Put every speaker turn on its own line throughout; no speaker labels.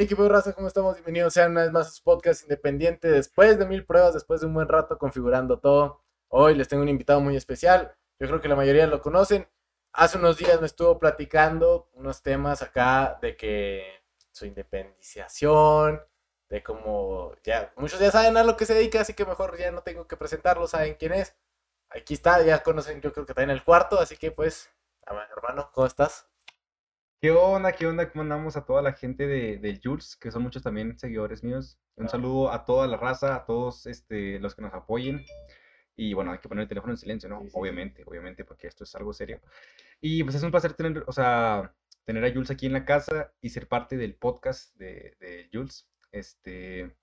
Equipo raza, ¿cómo estamos? Bienvenidos sean una vez más a su podcast independiente. Después de mil pruebas, después de un buen rato configurando todo, hoy les tengo un invitado muy especial. Yo creo que la mayoría lo conocen. Hace unos días me estuvo platicando unos temas acá de que su independización, de cómo ya muchos ya saben a lo que se dedica, así que mejor ya no tengo que presentarlo, saben quién es. Aquí está, ya conocen, yo creo que está en el cuarto, así que pues, hermano, ¿cómo estás?
¿Qué onda? ¿Qué onda? ¿Cómo andamos a toda la gente de, de Jules, que son muchos también seguidores míos? Un saludo a toda la raza, a todos este, los que nos apoyen. Y bueno, hay que poner el teléfono en silencio, ¿no? Obviamente, obviamente, porque esto es algo serio. Y pues es un placer tener, o sea, tener a Jules aquí en la casa y ser parte del podcast de, de Jules. Este,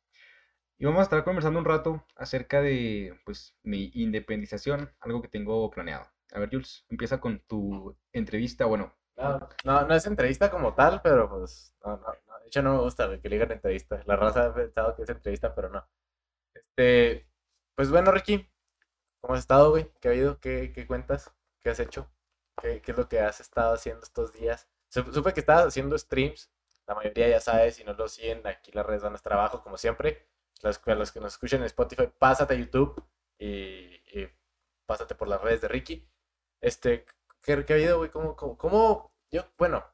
y vamos a estar conversando un rato acerca de, pues, mi independización, algo que tengo planeado. A ver, Jules, empieza con tu entrevista, bueno,
no, no, no es entrevista como tal, pero pues, no, no, no. De hecho, no me gusta que le digan entrevista. La raza ha pensado que es entrevista, pero no. Este, pues bueno, Ricky, ¿cómo has estado, güey? ¿Qué ha habido? ¿Qué, qué cuentas? ¿Qué has hecho? ¿Qué, ¿Qué, es lo que has estado haciendo estos días? Supe que estabas haciendo streams. La mayoría ya sabes, si no lo siguen, aquí las redes dan trabajo, como siempre. Los, los que nos escuchan en Spotify, pásate a YouTube y pásate por las redes de Ricky. Este, ¿Qué, qué ha habido, güey? ¿Cómo, cómo, cómo, yo, bueno,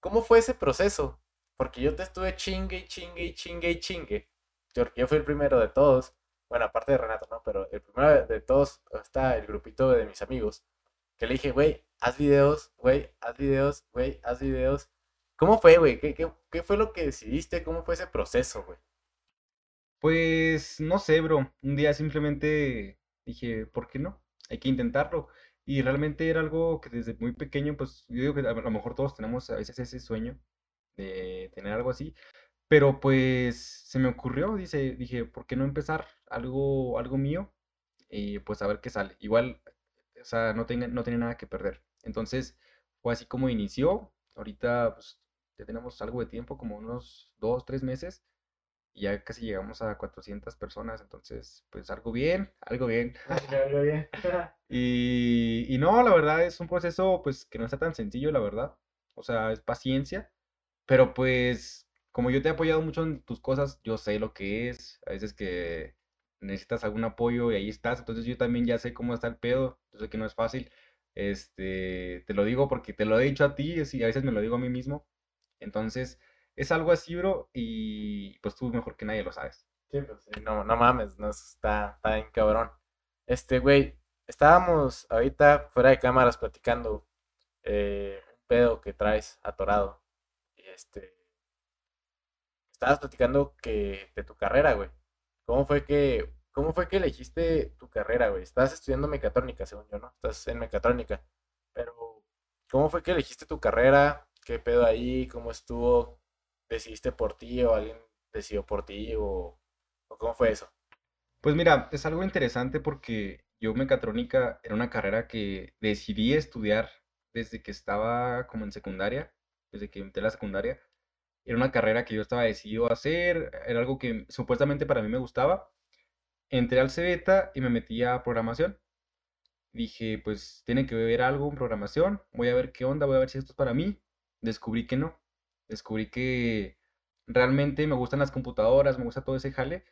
cómo fue ese proceso? Porque yo te estuve chingue y chingue y chingue y chingue. Yo, yo fui el primero de todos. Bueno, aparte de Renato, ¿no? Pero el primero de todos está el grupito de mis amigos. Que le dije, güey, haz videos, güey, haz videos, güey, haz videos. ¿Cómo fue, güey? ¿Qué, qué, qué fue lo que decidiste? ¿Cómo fue ese proceso, güey?
Pues no sé, bro. Un día simplemente dije, ¿por qué no? Hay que intentarlo. Y realmente era algo que desde muy pequeño, pues yo digo que a lo mejor todos tenemos a veces ese sueño de tener algo así, pero pues se me ocurrió, dice, dije, ¿por qué no empezar algo, algo mío? Y pues a ver qué sale. Igual, o sea, no, tenga, no tenía nada que perder. Entonces fue así como inició. Ahorita pues ya tenemos algo de tiempo, como unos dos, tres meses ya casi llegamos a 400 personas, entonces, pues algo bien, algo bien.
Algo bien.
y, y no, la verdad es un proceso, pues, que no está tan sencillo, la verdad. O sea, es paciencia, pero pues, como yo te he apoyado mucho en tus cosas, yo sé lo que es, a veces que necesitas algún apoyo y ahí estás, entonces yo también ya sé cómo está el pedo, yo sé que no es fácil, este, te lo digo porque te lo he dicho a ti y a veces me lo digo a mí mismo, entonces es algo así, bro, y pues tú mejor que nadie lo sabes.
Sí, pues sí, no, no mames, no, está, está bien cabrón. Este, güey, estábamos ahorita fuera de cámaras platicando eh, un pedo que traes atorado. Y este, estabas platicando que de tu carrera, güey. ¿Cómo fue que, cómo fue que elegiste tu carrera, güey? Estás estudiando mecatrónica, según yo, ¿no? Estás en mecatrónica. Pero, ¿cómo fue que elegiste tu carrera? ¿Qué pedo ahí? ¿Cómo estuvo? Decidiste por ti o alguien decidió por ti o, cómo fue eso?
Pues mira, es algo interesante porque yo mecatrónica era una carrera que decidí estudiar desde que estaba como en secundaria, desde que entré a la secundaria. Era una carrera que yo estaba decidido a hacer, era algo que supuestamente para mí me gustaba. Entré al CBETA y me metí a programación. Dije, pues tiene que ver algo en programación, voy a ver qué onda, voy a ver si esto es para mí. Descubrí que no descubrí que realmente me gustan las computadoras, me gusta todo ese jale,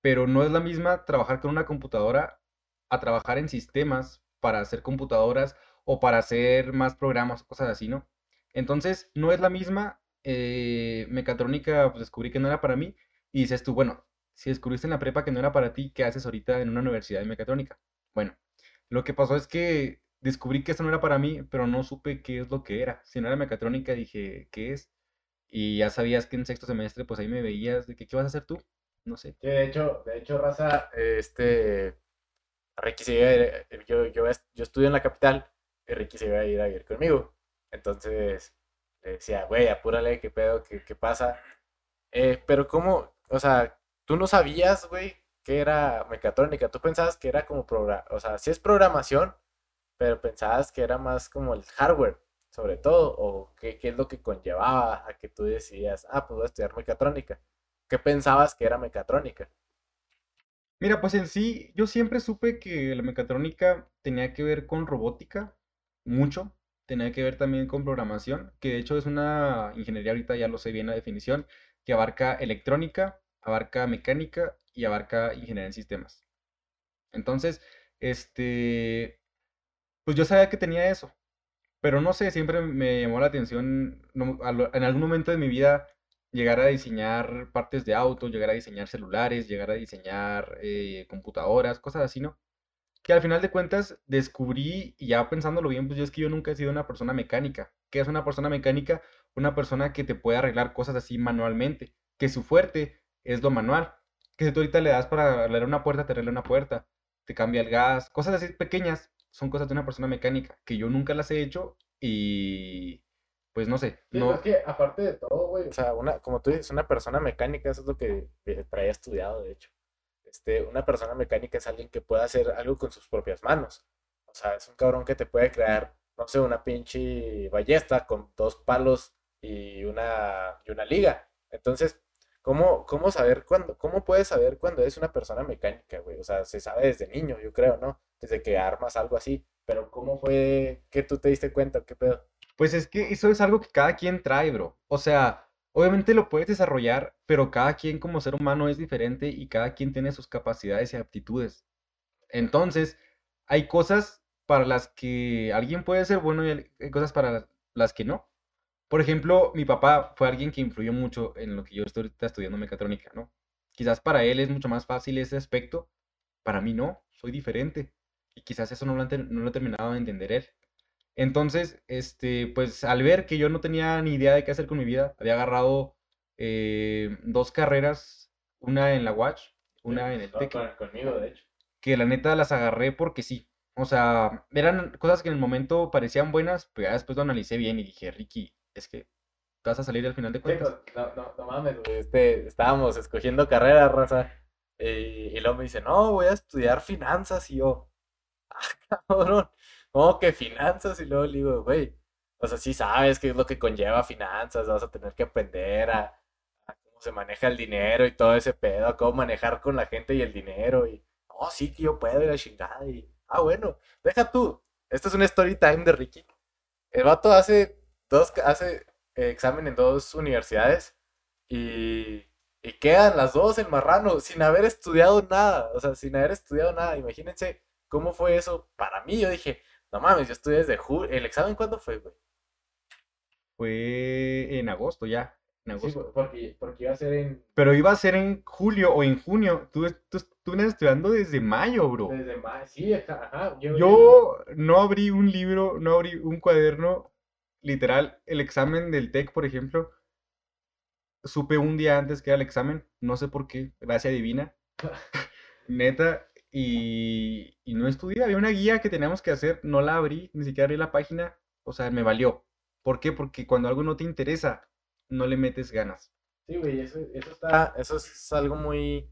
pero no es la misma trabajar con una computadora a trabajar en sistemas para hacer computadoras o para hacer más programas, cosas así, ¿no? Entonces, no es la misma. Eh, mecatrónica, pues descubrí que no era para mí. Y dices tú, bueno, si descubriste en la prepa que no era para ti, ¿qué haces ahorita en una universidad de mecatrónica? Bueno, lo que pasó es que descubrí que esto no era para mí, pero no supe qué es lo que era. Si no era mecatrónica, dije, ¿qué es? Y ya sabías que en sexto semestre, pues ahí me veías de que, ¿qué vas a hacer tú? No sé.
de hecho, de hecho, Raza, este, Ricky se iba a ir, eh, yo, yo, yo estudio en la capital y Ricky se iba a ir a ir conmigo. Entonces, le decía, güey, apúrale, qué pedo, qué, qué pasa. Eh, pero cómo, o sea, tú no sabías, güey, que era mecatrónica. Tú pensabas que era como programa, o sea, sí es programación, pero pensabas que era más como el hardware sobre todo, o qué, qué, es lo que conllevaba a que tú decías, ah, pues voy a estudiar mecatrónica? ¿Qué pensabas que era mecatrónica?
Mira, pues en sí, yo siempre supe que la mecatrónica tenía que ver con robótica, mucho, tenía que ver también con programación, que de hecho es una ingeniería, ahorita ya lo sé bien la definición, que abarca electrónica, abarca mecánica y abarca ingeniería en sistemas. Entonces, este, pues yo sabía que tenía eso, pero no sé, siempre me llamó la atención en algún momento de mi vida llegar a diseñar partes de autos, llegar a diseñar celulares, llegar a diseñar eh, computadoras, cosas así, ¿no? Que al final de cuentas descubrí, y ya pensándolo bien, pues yo es que yo nunca he sido una persona mecánica. ¿Qué es una persona mecánica? Una persona que te puede arreglar cosas así manualmente, que su fuerte es lo manual. Que si tú ahorita le das para arreglar una puerta, te arregla una puerta, te cambia el gas, cosas así pequeñas, son cosas de una persona mecánica, que yo nunca las he hecho y pues no sé. no...
Es que aparte de todo, güey, o sea, una, como tú dices, una persona mecánica, eso es lo que traía estudiado, de hecho. Este, una persona mecánica es alguien que puede hacer algo con sus propias manos. O sea, es un cabrón que te puede crear, no sé, una pinche ballesta con dos palos y una, y una liga. Entonces, ¿cómo, cómo saber cuándo, cómo puedes saber cuándo es una persona mecánica, güey? O sea, se sabe desde niño, yo creo, ¿no? Desde que armas algo así. Pero ¿cómo fue que tú te diste cuenta? ¿Qué pedo?
Pues es que eso es algo que cada quien trae, bro. O sea, obviamente lo puedes desarrollar, pero cada quien como ser humano es diferente y cada quien tiene sus capacidades y aptitudes. Entonces, hay cosas para las que alguien puede ser bueno y hay cosas para las que no. Por ejemplo, mi papá fue alguien que influyó mucho en lo que yo estoy estudiando mecatrónica, ¿no? Quizás para él es mucho más fácil ese aspecto, para mí no, soy diferente. Y quizás eso no lo, no lo he terminado de entender él. Entonces, este, pues al ver que yo no tenía ni idea de qué hacer con mi vida, había agarrado eh, dos carreras, una en la Watch, una en el
TEC. conmigo, de hecho.
Que la neta las agarré porque sí. O sea, eran cosas que en el momento parecían buenas, pero ya después lo analicé bien y dije, Ricky, es que vas a salir al final de cuentas.
no, no, no mames, Este, estábamos escogiendo carreras, raza. Eh, y luego me dice, no, voy a estudiar finanzas. Y yo, ah, cabrón. ¿Cómo que finanzas? Y luego le digo, güey, o sea, sí sabes qué es lo que conlleva finanzas, vas a tener que aprender a, cómo se maneja el dinero y todo ese pedo, a cómo manejar con la gente y el dinero. Y, oh, sí que yo puedo ir a chingada. Y, ah, bueno, deja tú. Esto es un story time de Ricky. El vato hace dos, hace examen en dos universidades y, y quedan las dos en marrano sin haber estudiado nada. O sea, sin haber estudiado nada. Imagínense cómo fue eso para mí. Yo dije, no mames, yo estudié desde julio. ¿El examen cuándo fue, güey?
Fue en agosto ya. En agosto.
porque, iba a ser en.
Pero iba a ser en julio o en junio. Tú, tú, estudiando desde mayo, bro.
Desde mayo, sí, ajá.
Yo, no abrí un libro, no abrí un cuaderno. Literal, el examen del TEC, por ejemplo. Supe un día antes que era el examen. No sé por qué. Gracia divina. Neta, y, no estudié. Había una guía que teníamos que hacer, no la abrí, ni siquiera abrí la página. O sea, me valió. ¿Por qué? Porque cuando algo no te interesa, no le metes ganas.
Sí, güey, eso, está, eso es algo muy,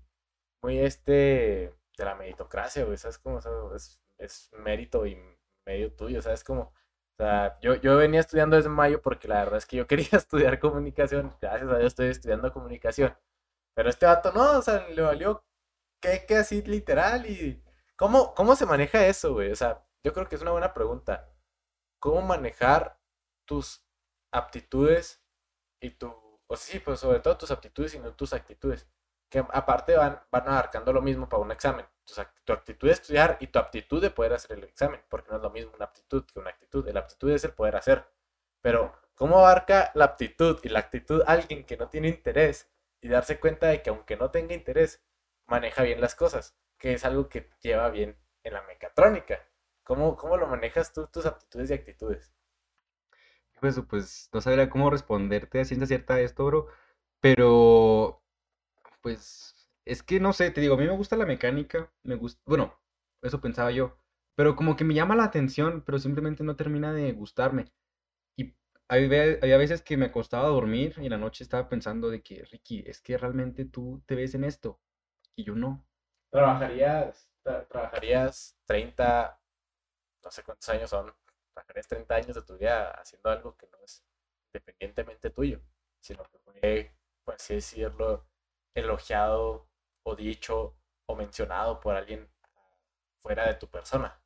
muy este, de la meritocracia, güey, ¿sabes cómo? es, es mérito y medio tuyo, ¿sabes cómo? O sea, yo, yo venía estudiando desde mayo porque la verdad es que yo quería estudiar comunicación, gracias a Dios estoy estudiando comunicación, pero este vato no, o sea, le valió ¿Qué, qué así literal? ¿Y cómo, cómo se maneja eso, güey? O sea, yo creo que es una buena pregunta. ¿Cómo manejar tus aptitudes y tu... O sí, pues sobre todo tus aptitudes y no tus actitudes. Que aparte van, van abarcando lo mismo para un examen. Tu, actitud de estudiar y tu aptitud de poder hacer el examen. Porque no es lo mismo una aptitud que una actitud. La aptitud es el poder hacer. Pero, ¿cómo abarca la aptitud y la actitud alguien que no tiene interés? Y darse cuenta de que aunque no tenga interés, maneja bien las cosas, que es algo que lleva bien en la mecatrónica. ¿Cómo, cómo lo manejas tú, tus aptitudes y actitudes?
Pues, pues no sabría cómo responderte a ciencia cierta esto, bro, pero pues es que no sé, te digo, a mí me gusta la mecánica, me gusta, bueno, eso pensaba yo, pero como que me llama la atención, pero simplemente no termina de gustarme. Y había, había veces que me acostaba a dormir y en la noche estaba pensando de que, Ricky, es que realmente tú te ves en esto y yo no.
¿Trabajarías, trabajarías 30, no sé cuántos años son, trabajarías 30 años de tu vida haciendo algo que no es independientemente tuyo, sino que fue, por así decirlo, elogiado o dicho o mencionado por alguien fuera de tu persona?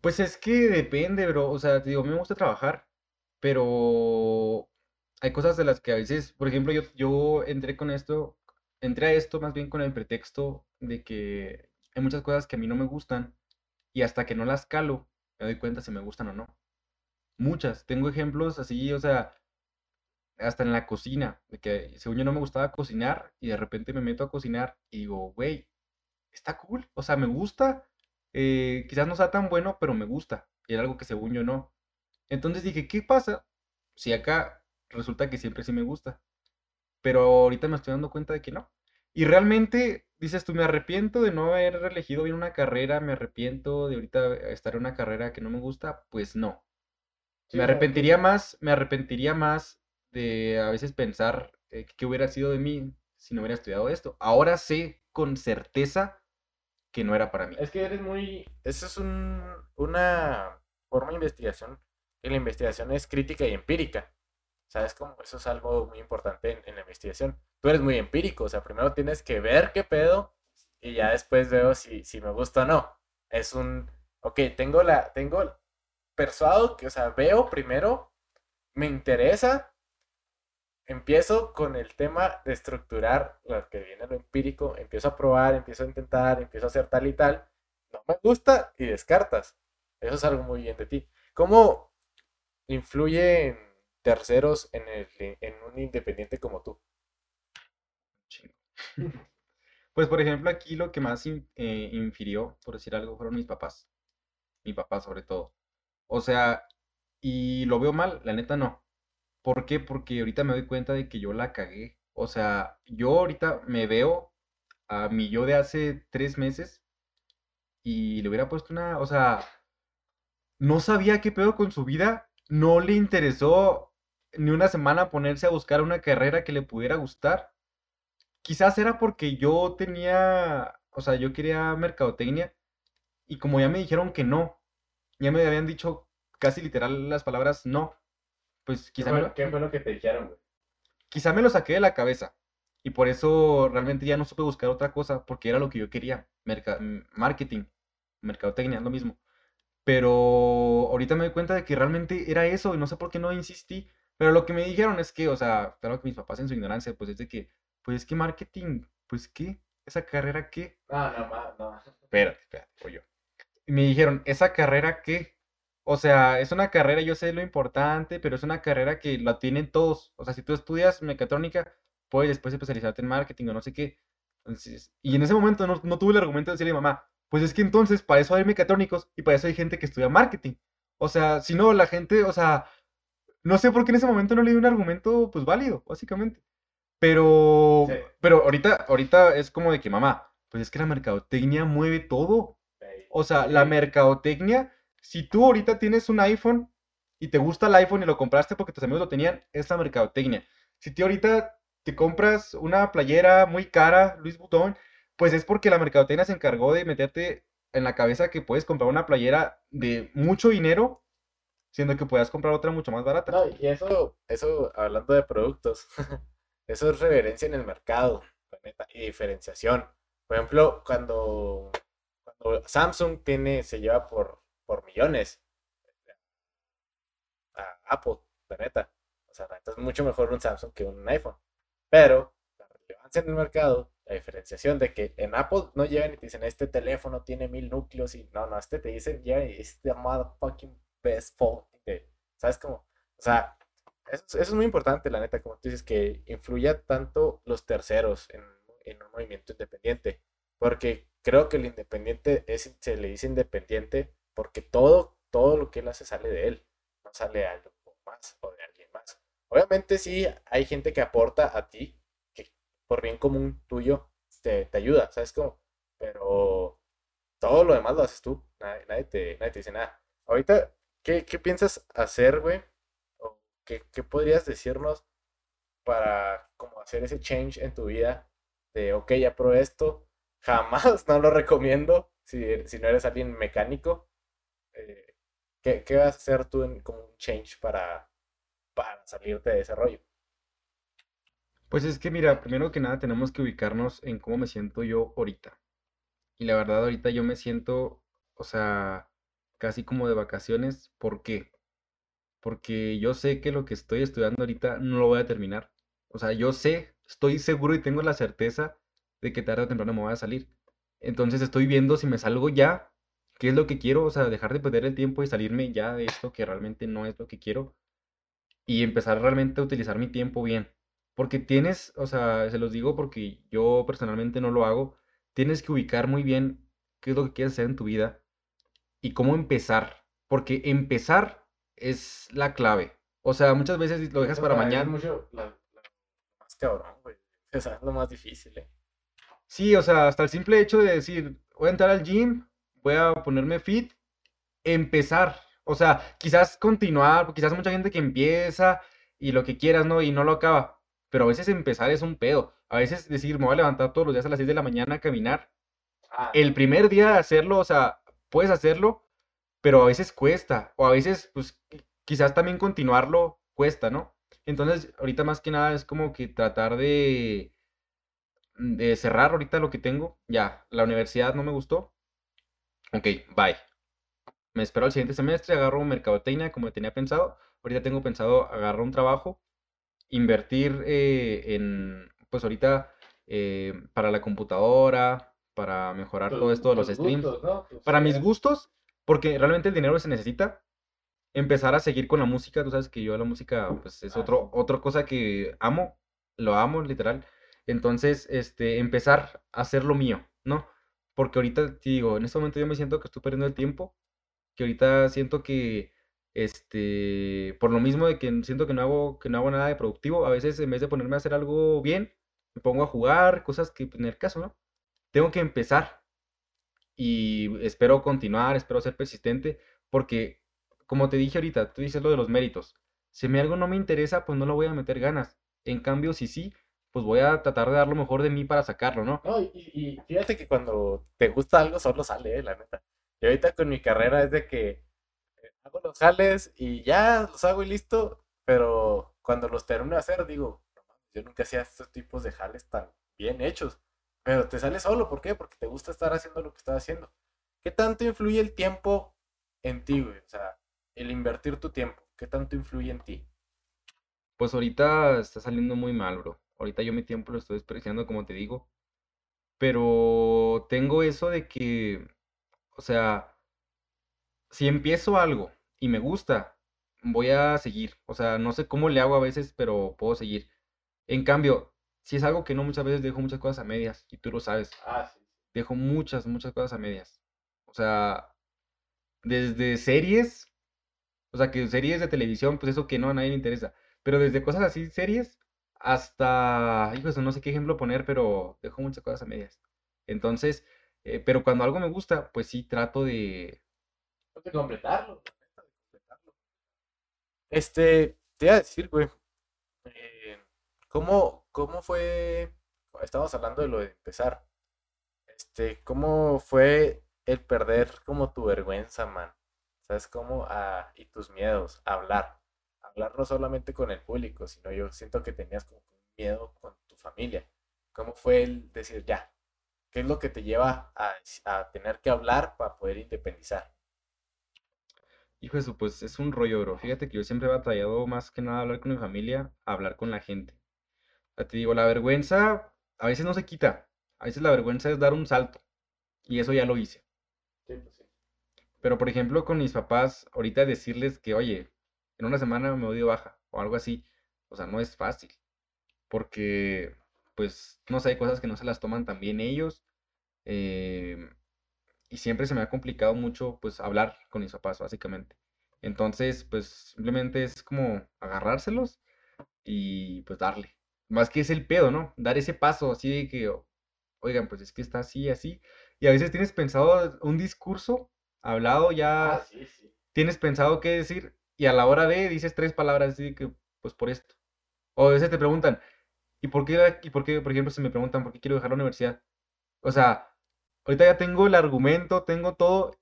Pues es que depende, bro. O sea, te digo, me gusta trabajar, pero hay cosas de las que a veces, por ejemplo, yo, yo entré con esto, entré a esto más bien con el pretexto de que hay muchas cosas que a mí no me gustan y hasta que no las calo, me doy cuenta si me gustan o no. Muchas, tengo ejemplos así, o sea, hasta en la cocina, de que según yo no me gustaba cocinar y de repente me meto a cocinar y digo, güey, está cool, o sea, me gusta, eh, quizás no sea tan bueno, pero me gusta, y era algo que según yo no. Entonces dije, ¿qué pasa si acá resulta que siempre sí me gusta? Pero ahorita me estoy dando cuenta de que no. Y realmente, dices tú, me arrepiento de no haber elegido bien una carrera, me arrepiento de ahorita estar en una carrera que no me gusta, pues no.
Sí,
Me arrepentiría más, me arrepentiría más de a veces pensar eh, qué hubiera sido de mí si no hubiera estudiado esto. Ahora sé con certeza que no era para mí.
Es que eres muy... Eso es un, una forma de investigación, y la investigación es crítica y empírica. ¿Sabes cómo? Eso es algo muy importante en, en la investigación. Tú eres muy empírico, o sea, primero tienes que ver qué pedo y ya después veo si, si me gusta o no. Es un... Ok, tengo la... Tengo persuado que, o sea, veo primero, me interesa, empiezo con el tema de estructurar lo que viene lo empírico, empiezo a probar, empiezo a intentar, empiezo a hacer tal y tal, no me gusta y descartas. Eso es algo muy bien de ti. ¿Cómo influyen terceros en, el, en un independiente como tú?
Pues por ejemplo aquí lo que más in- eh, infirió, por decir algo, fueron mis papás. Mi papá sobre todo. O sea, y lo veo mal, la neta no. ¿Por qué? Porque ahorita me doy cuenta de que yo la cagué. O sea, yo ahorita me veo a mi yo de hace tres meses y le hubiera puesto una, o sea, no sabía qué pedo con su vida, no le interesó ni una semana ponerse a buscar una carrera que le pudiera gustar. Quizás era porque yo tenía, o sea, yo quería mercadotecnia y como ya me dijeron que no, ya me habían dicho casi literal las palabras no, pues quizá me lo,
lo que te dijeron, güey?
quizá me lo saqué de la cabeza y por eso realmente ya no supe buscar otra cosa porque era lo que yo quería, merca- marketing, mercadotecnia, lo mismo. Pero ahorita me doy cuenta de que realmente era eso y no sé por qué no insistí. Pero lo que me dijeron es que, o sea, claro que mis papás en su ignorancia, pues es de que, pues es que marketing, pues qué, esa carrera qué.
No, no, ma- no.
Espérate, espérate, voy yo. Y me dijeron, ¿esa carrera qué? O sea, es una carrera, yo sé lo importante, pero es una carrera que la tienen todos. O sea, si tú estudias mecatrónica, puedes después especializarte en marketing o no sé qué. Entonces, y en ese momento no, no tuve el argumento de decirle a mi mamá, pues es que entonces para eso hay mecatrónicos y para eso hay gente que estudia marketing. O sea, si no, la gente, o sea, no sé por qué en ese momento no le di un argumento, pues válido, básicamente. Pero,
Sí.
pero ahorita, ahorita es como de que, mamá, pues es que la mercadotecnia mueve todo. O sea, la mercadotecnia, si tú ahorita tienes un iPhone y te gusta el iPhone y lo compraste porque tus amigos lo tenían, es la mercadotecnia. Si tú ahorita te compras una playera muy cara, Louis Vuitton, pues es porque la mercadotecnia se encargó de meterte en la cabeza que puedes comprar una playera de mucho dinero, siendo que puedas comprar otra mucho más barata.
No, y eso, eso, hablando de productos, eso es reverencia en el mercado, y diferenciación. Por ejemplo, cuando, cuando Samsung tiene, se lleva por, por millones a Apple, la neta. O sea, la neta es mucho mejor un Samsung que un iPhone. Pero la relevancia en el mercado, la diferenciación de que en Apple no llegan y te dicen, este teléfono tiene mil núcleos y no, no, este te dicen, ya, es the motherfucking best phone. ¿Sabes cómo? O sea, eso, es- eso es muy importante, la neta, como tú dices, que influya tanto los terceros en, en un movimiento independiente. Porque creo que el independiente es, se le dice independiente porque todo, todo lo que él hace sale de él, no sale de algo más o de alguien más. Obviamente sí hay gente que aporta a ti, que por bien común tuyo te, te ayuda, ¿sabes cómo? Pero todo lo demás lo haces tú, nadie, nadie te, nadie te dice nada. Ahorita, ¿qué, qué piensas hacer, güey? ¿O qué, qué podrías decirnos para como hacer ese change en tu vida de, ok, ya probé esto, jamás no lo recomiendo si, si no eres alguien mecánico? Eh, ¿qué, vas a hacer tú en, como un change para, para salirte de ese rollo?
Pues es que mira, primero que nada tenemos que ubicarnos en cómo me siento yo ahorita. Y la verdad ahorita yo me siento, o sea, casi como de vacaciones. ¿Por qué? porque yo sé que lo que estoy estudiando ahorita no lo voy a terminar. O sea, yo sé, estoy seguro y tengo la certeza de que tarde o temprano me voy a salir. Entonces estoy viendo si me salgo ya, qué es lo que quiero, o sea, dejar de perder el tiempo y salirme ya de esto que realmente no es lo que quiero y empezar realmente a utilizar mi tiempo bien. Porque tienes, o sea, se los digo porque yo personalmente no lo hago, tienes que ubicar muy bien qué es lo que quieres hacer en tu vida y cómo empezar. Porque empezar es la clave. O sea, muchas veces lo dejas para mañana.
Mucho la, la más cabrón, güey. Es lo más difícil, eh.
Sí, o sea, hasta el simple hecho de decir, voy a entrar al gym, voy a ponerme fit, empezar. O sea, quizás continuar, quizás mucha gente que empieza y lo que quieras, ¿no? Y no lo acaba. Pero a veces empezar es un pedo. A veces decir, me voy a levantar todos los días a las 6 de la mañana a caminar.
Ah,
El primer día de hacerlo, o sea, puedes hacerlo, pero a veces cuesta. O a veces, pues, qui- quizás también continuarlo cuesta, ¿no? Entonces, ahorita más que nada es como que tratar de, de cerrar ahorita lo que tengo. Ya, la universidad no me gustó. Ok, bye. Me espero al siguiente semestre, agarro mercadotecnia como tenía pensado. Ahorita tengo pensado agarrar un trabajo, invertir eh, en, pues ahorita, eh, para la computadora, para mejorar todo esto de los streams.
gustos, ¿no?
Para mis gustos, porque realmente el dinero se necesita. Empezar a seguir con la música, tú sabes que yo la música, pues es
Ah,
otro,
sí.
otra cosa que amo, lo amo, literal. Entonces, este, empezar a hacer lo mío, ¿no? Porque ahorita, te digo, en este momento yo me siento que estoy perdiendo el tiempo, que ahorita siento que, este, por lo mismo de que siento que no hago, que no hago nada de productivo, a veces en vez de ponerme a hacer algo bien, me pongo a jugar, cosas que, pues, en el caso, ¿no? Tengo que empezar y espero continuar, espero ser persistente, porque como te dije ahorita, tú dices lo de los méritos. Si mí algo no me interesa, pues no lo voy a meter ganas. En cambio, si sí, pues voy a tratar de dar lo mejor de mí para sacarlo, ¿no?
No, y, y fíjate que cuando te gusta algo solo sale, eh, la neta. Y ahorita con mi carrera es de que eh, hago los jales y ya los hago y listo, pero cuando los termino de hacer digo, "No mames, yo nunca hacía estos tipos de jales tan bien hechos. Pero te sale solo, ¿por qué? Porque te gusta estar haciendo lo que estás haciendo. ¿Qué tanto influye el tiempo en ti, güey? O sea, el invertir tu tiempo, ¿qué tanto influye en ti?
Pues ahorita está saliendo muy mal, bro. Ahorita yo mi tiempo lo estoy despreciando, como te digo. Pero tengo eso de que, o sea, si empiezo algo y me gusta, voy a seguir. O sea, no sé cómo le hago a veces, pero puedo seguir. En cambio, si es algo que no muchas veces dejo muchas cosas a medias, y tú lo sabes,
Ah, sí.
dejo muchas, muchas cosas a medias. O sea, desde series, o sea, que series de televisión, pues eso que no a nadie le interesa. Pero desde cosas así, series, hasta, hijo, eso no sé qué ejemplo poner, pero dejo muchas cosas a medias. Entonces, eh, pero cuando algo me gusta, pues sí trato de,
de completarlo. Este, te iba a decir, güey, eh, ¿cómo, cómo fue? Estamos hablando de lo de empezar. Este, ¿cómo fue el perder como tu vergüenza, man? ¿Sabes cómo? Ah, y tus miedos, hablar. Hablar no solamente con el público, sino yo siento que tenías como miedo con tu familia. ¿Cómo fue el decir ya? ¿Qué es lo que te lleva a, a tener que hablar para poder independizar?
hijo, eso pues es un rollo, bro. Fíjate que yo siempre he batallado más que nada hablar con mi familia, hablar con la gente. O sea, te digo, la vergüenza a veces no se quita. A veces la vergüenza es dar un salto. Y eso ya lo hice.
Sí, pues sí.
Pero por ejemplo, con mis papás, ahorita decirles que, oye, en una semana me voy de baja o algo así, o sea, no es fácil. Porque, pues, no sé, hay cosas que no se las toman tan bien ellos. eh, y siempre se me ha complicado mucho, pues, hablar con mis papás, básicamente. Entonces, pues, simplemente es como agarrárselos y, pues, darle. Más que es el pedo, ¿no? Dar ese paso así de que, oigan, pues es que está así, así. Y a veces tienes pensado un discurso hablado
Ah,
ya
sí, sí.
tienes pensado qué decir y a la hora de dices tres palabras así que pues por esto. O a veces te preguntan, ¿y por qué, y por qué, por ejemplo, si me preguntan por qué quiero dejar la universidad? O sea, ahorita ya tengo el argumento, tengo todo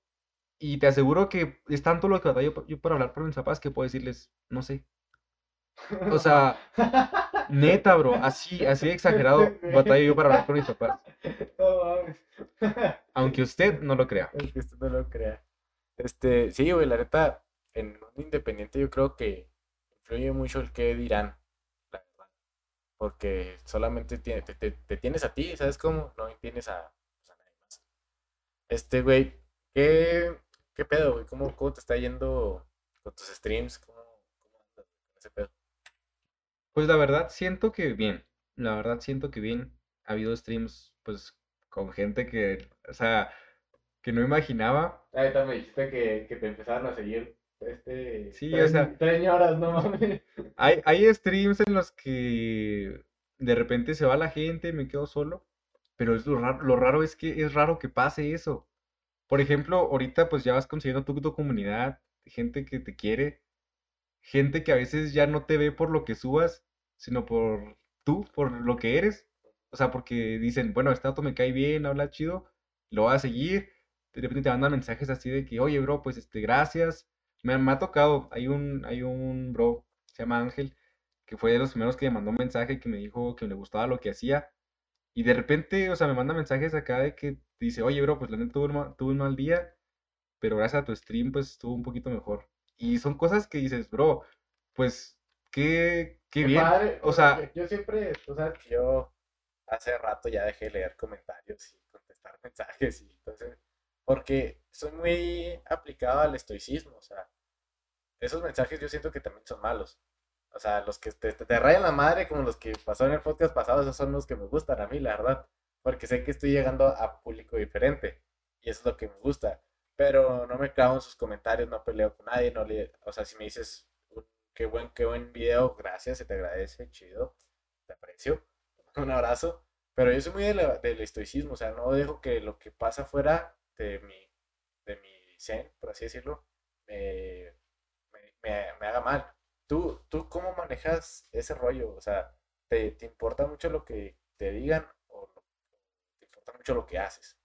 y te aseguro que es tanto lo que batallo yo para hablar por mis papás que puedo decirles, no sé. O sea, neta, bro, así, así de exagerado batallo yo para hablar con mis papás. Aunque usted no lo crea.
Es que usted no lo crea. Este, sí, güey, la neta, en un independiente yo creo que influye mucho el qué dirán, la verdad. Porque solamente tiene- te, te- te tienes a ti, ¿sabes cómo? No tienes a, pues, a nadie más. Este, güey, ¿qué, qué pedo, güey? ¿Cómo, cómo te está yendo con tus streams? ¿Cómo, cómo andas con ese pedo?
Pues la verdad siento que bien, la verdad siento que bien. Ha habido streams pues con gente que, o sea, que no imaginaba.
Ahorita me dijiste que, que te empezaron a seguir este
Sí, o sea-
tres no mames.
Hay, hay streams en los que de repente se va la gente y me quedo solo, pero es lo raro, lo raro es que es raro que pase eso. Por ejemplo, ahorita pues ya vas consiguiendo tu, tu comunidad, gente que te quiere, gente que a veces ya no te ve por lo que subas, sino por tú, por lo que eres. O sea, porque dicen, bueno, este auto me cae bien, habla chido, lo voy a seguir. De repente te mandan mensajes así de que, oye, bro, pues este, gracias. Me, me ha tocado, hay un, hay un bro, se llama Ángel, que fue de los primeros que me mandó un mensaje que me dijo que le gustaba lo que hacía. Y de repente, o sea, me manda mensajes acá de que dice, oye, bro, pues la neta tuve un, tuve un mal día, pero gracias a tu stream, pues estuvo un poquito mejor. Y son cosas que dices, bro, pues qué, qué bien.
padre,
O sea,
yo, yo siempre, sabes que yo hace rato ya dejé de leer comentarios y contestar mensajes y entonces, porque soy muy aplicado al estoicismo, o sea, esos mensajes yo siento que también son malos. O sea, los que te, te, te rayan la madre, como los que pasó en el podcast pasado, esos son los que me gustan a mí, la verdad. Porque sé que estoy llegando a público diferente. Y eso es lo que me gusta. Pero no me clavo en sus comentarios, no peleo con nadie, no le... O sea, si me dices, "Un- qué buen, qué buen video, gracias, se te agradece, chido, te aprecio, un abrazo. Pero yo soy muy del estoicismo, o sea, no dejo que lo que pasa fuera de mi, de mi zen, por así decirlo, me, me, me- haga mal. ¿Tú, ¿Tú cómo manejas ese rollo? O sea, ¿te, te importa mucho lo que te digan o te importa mucho lo que haces?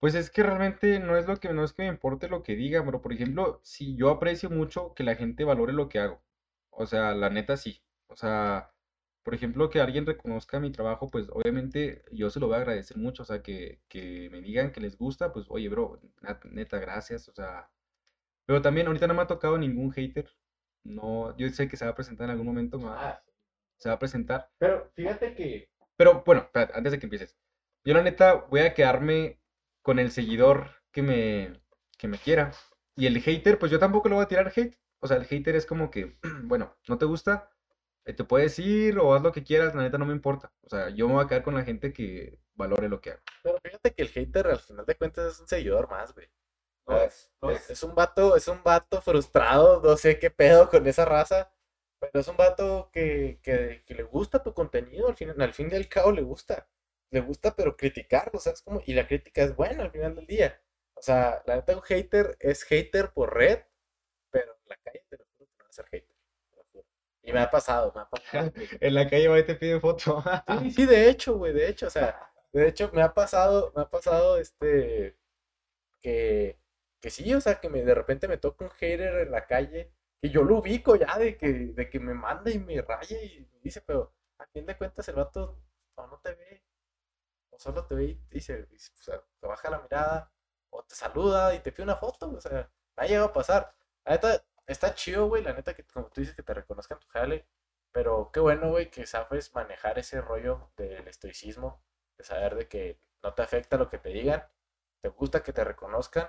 Pues es que realmente no es lo que, no es que me importe lo que digan, bro. Por ejemplo, si yo aprecio mucho que la gente valore lo que hago. O sea, la neta sí. O sea, por ejemplo, que alguien reconozca mi trabajo, pues obviamente yo se lo voy a agradecer mucho. O sea, que, que me digan que les gusta, pues oye, bro, neta, gracias. O sea, pero también ahorita no me ha tocado ningún hater. No, yo sé que se va a presentar en algún momento, me va-
Ah,
se va a presentar.
pero fíjate que...
Pero bueno, espérate, antes de que empieces. Yo la neta voy a quedarme con el seguidor que me, que me quiera. Y el hater, pues yo tampoco le voy a tirar hate. O sea, el hater es como que, bueno, no te gusta, te puedes ir o haz lo que quieras, la neta no me importa. O sea, yo me voy a quedar con la gente que valore lo que hago.
Pero fíjate que el hater al final de cuentas es un seguidor más, güey.
Es,
un vato, es un vato frustrado, no sé qué pedo con esa raza, pero es un vato que, que, que le gusta tu contenido, al fin, al fin y al cabo le gusta. Le gusta, pero criticarlo, ¿sabes cómo? Y la crítica es buena al final del día. O sea, la neta un hater es hater por red, pero en la calle te lo juro que no va a ser hater. Y me ha pasado, me ha pasado.
En la calle va y te pide foto.
Sí, sí, de hecho, güey, de hecho, o sea, de hecho me ha pasado, me ha pasado este, que, que sí, o sea, que me, de repente me toca un hater en la calle, que yo lo ubico ya, de que, de que me manda y me raya y me dice, pero a fin de cuentas el vato o no te ve, o solo te ve y dice, o sea, te baja la mirada, o te saluda y te pide una foto, o sea, me ha llegado a pasar. Neta, está chido, güey, la neta que como tú dices que te reconozcan tu jale, pero qué bueno, güey, que sabes manejar ese rollo del estoicismo, de saber de que no te afecta lo que te digan, te gusta que te reconozcan,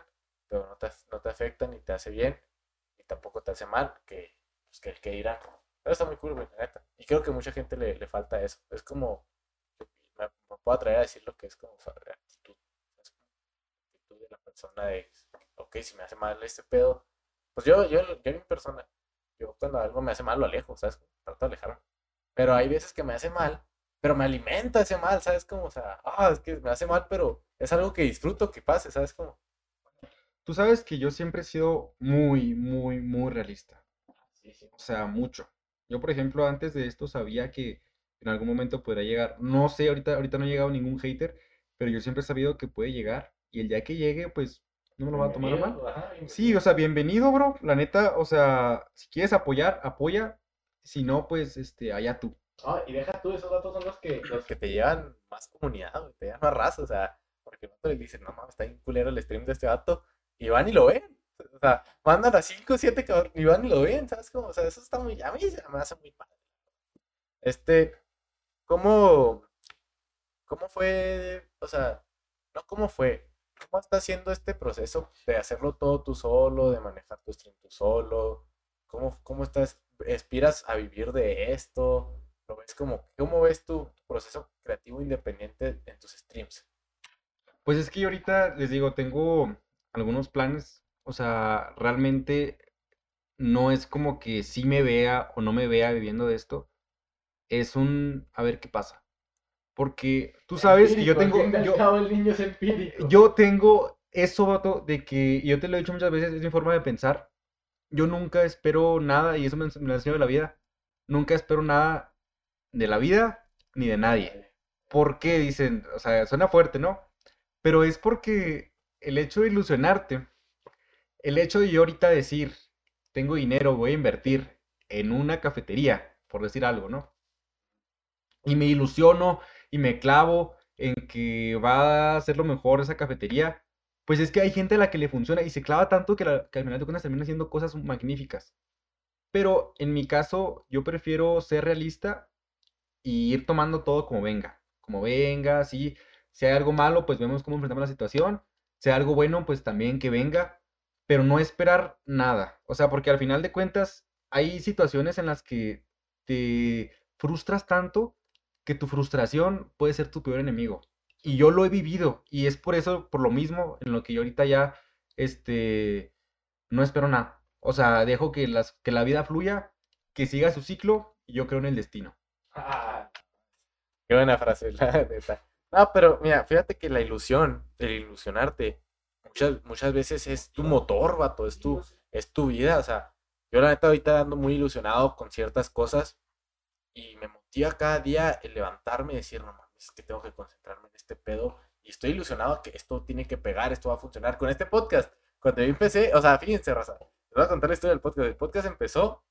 pero no te, no te afecta ni te hace bien, y tampoco te hace mal, que, pues, que el que dirán. Pero está muy cool, güey, la neta. Y creo que mucha gente le, le falta eso. Es como, me, me puedo atrever a decir lo que es como actitud. Es actitud de la persona de, ok, si me hace mal este pedo, pues yo, yo, yo en mi persona, yo cuando algo me hace mal lo alejo, ¿sabes? Trato de alejarme. Pero hay veces que me hace mal, pero me alimenta ese mal, ¿sabes? Como, o sea, ah, es que me hace mal, pero es algo que disfruto que pase, ¿sabes? Como,
Tú sabes que yo siempre he sido muy, muy, muy realista.
sí, sí.
O sea, mucho. Yo, por ejemplo, antes de esto sabía que en algún momento podría llegar. No sé, ahorita, ahorita no ha llegado ningún hater, pero yo siempre he sabido que puede llegar. Y el día que llegue, pues no me lo va a tomar a mal.
Ajá,
Sí, o sea, bienvenido, bro. La neta, o sea, si quieres apoyar, apoya. Si no, pues, este, allá tú.
No, y deja tú, esos datos son los que, los que te llevan más comunidad, güey, te llevan más raza, o sea, porque el vato le dice, no mames, está bien culero el stream de este vato, y van y lo ven. O sea, mandan a 5 o 7 cabrón y van y lo ven, ¿sabes cómo? O sea, eso está muy, a mí se me hace muy padre. Este, ¿cómo, cómo fue, o sea, no cómo fue, cómo está haciendo este proceso de hacerlo todo tú solo, de manejar tu stream tú solo? ¿Cómo, cómo estás, aspiras a vivir de esto? ¿Lo ves como, cómo ves tu, tu proceso creativo independiente en tus streams?
Pues es que yo ahorita les digo, tengo algunos planes, o sea, realmente no es como que sí me vea o no me vea viviendo de esto, es un a ver qué pasa. Porque tú sabes que yo
Empírico,
tengo,
y
yo,
cabo, el niño es
yo tengo eso, vato, de que y yo te lo he dicho muchas veces, es mi forma de pensar. Yo nunca espero nada, y eso me, me lo ha enseñado la vida. Nunca espero nada de la vida ni de nadie. ¿Por qué? Dicen, o sea, suena fuerte, ¿no? Pero es porque el hecho de ilusionarte, el hecho de yo ahorita decir, tengo dinero, voy a invertir en una cafetería, por decir algo, ¿no? Y me ilusiono y me clavo en que va a ser lo mejor esa cafetería, pues es que hay gente a la que le funciona y se clava tanto que, la- que al final de cuentas termina haciendo cosas magníficas. Pero en mi caso, yo prefiero ser realista y ir tomando todo como venga. Como venga, sí. Si hay algo malo, pues vemos cómo enfrentamos la situación. Si hay algo bueno, pues también que venga. Pero no esperar nada. O sea, porque al final de cuentas hay situaciones en las que te frustras tanto que tu frustración puede ser tu peor enemigo. Y yo lo he vivido. Y es por eso, por lo mismo, en lo que yo ahorita ya, este, no espero nada. O sea, dejo que, las, que la vida fluya, que siga su ciclo y yo creo en el destino.
Ah, qué buena frase, la neta. No, pero mira, fíjate que la ilusión, el ilusionarte, muchas, muchas veces es tu motor, vato, es tu, es tu vida. O sea, yo la neta ahorita ando muy ilusionado con ciertas cosas y me motiva cada día el levantarme y decir, no mames, es que tengo que concentrarme en este pedo. Y estoy ilusionado que esto tiene que pegar, esto va a funcionar con este podcast. Cuando yo empecé, o sea, fíjense, raza, les voy a contar la historia del podcast. El podcast empezó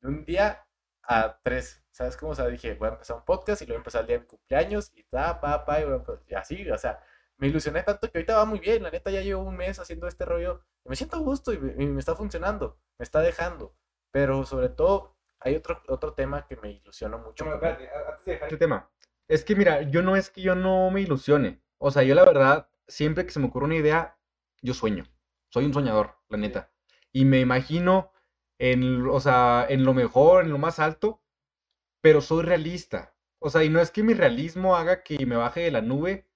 de un día a tres. ¿Sabes cómo? O sea, dije, voy a empezar un podcast y luego empezar el día de mi cumpleaños y ta, pa, pa, y, a empe- y así, o sea, me ilusioné tanto que ahorita va muy bien. La neta, ya llevo un mes haciendo este rollo y me siento a gusto y me, y me está funcionando, me está dejando. Pero sobre todo, hay otro, otro tema que me ilusiona mucho.
Este tema. Es que mira, yo no es que yo no me ilusione. O sea, yo la verdad, siempre que se me ocurre una idea, yo sueño. Soy un soñador, la neta. Y me imagino en, o sea, en lo mejor, en lo más alto, pero soy realista. O sea, y no es que mi realismo haga que me baje de la nube,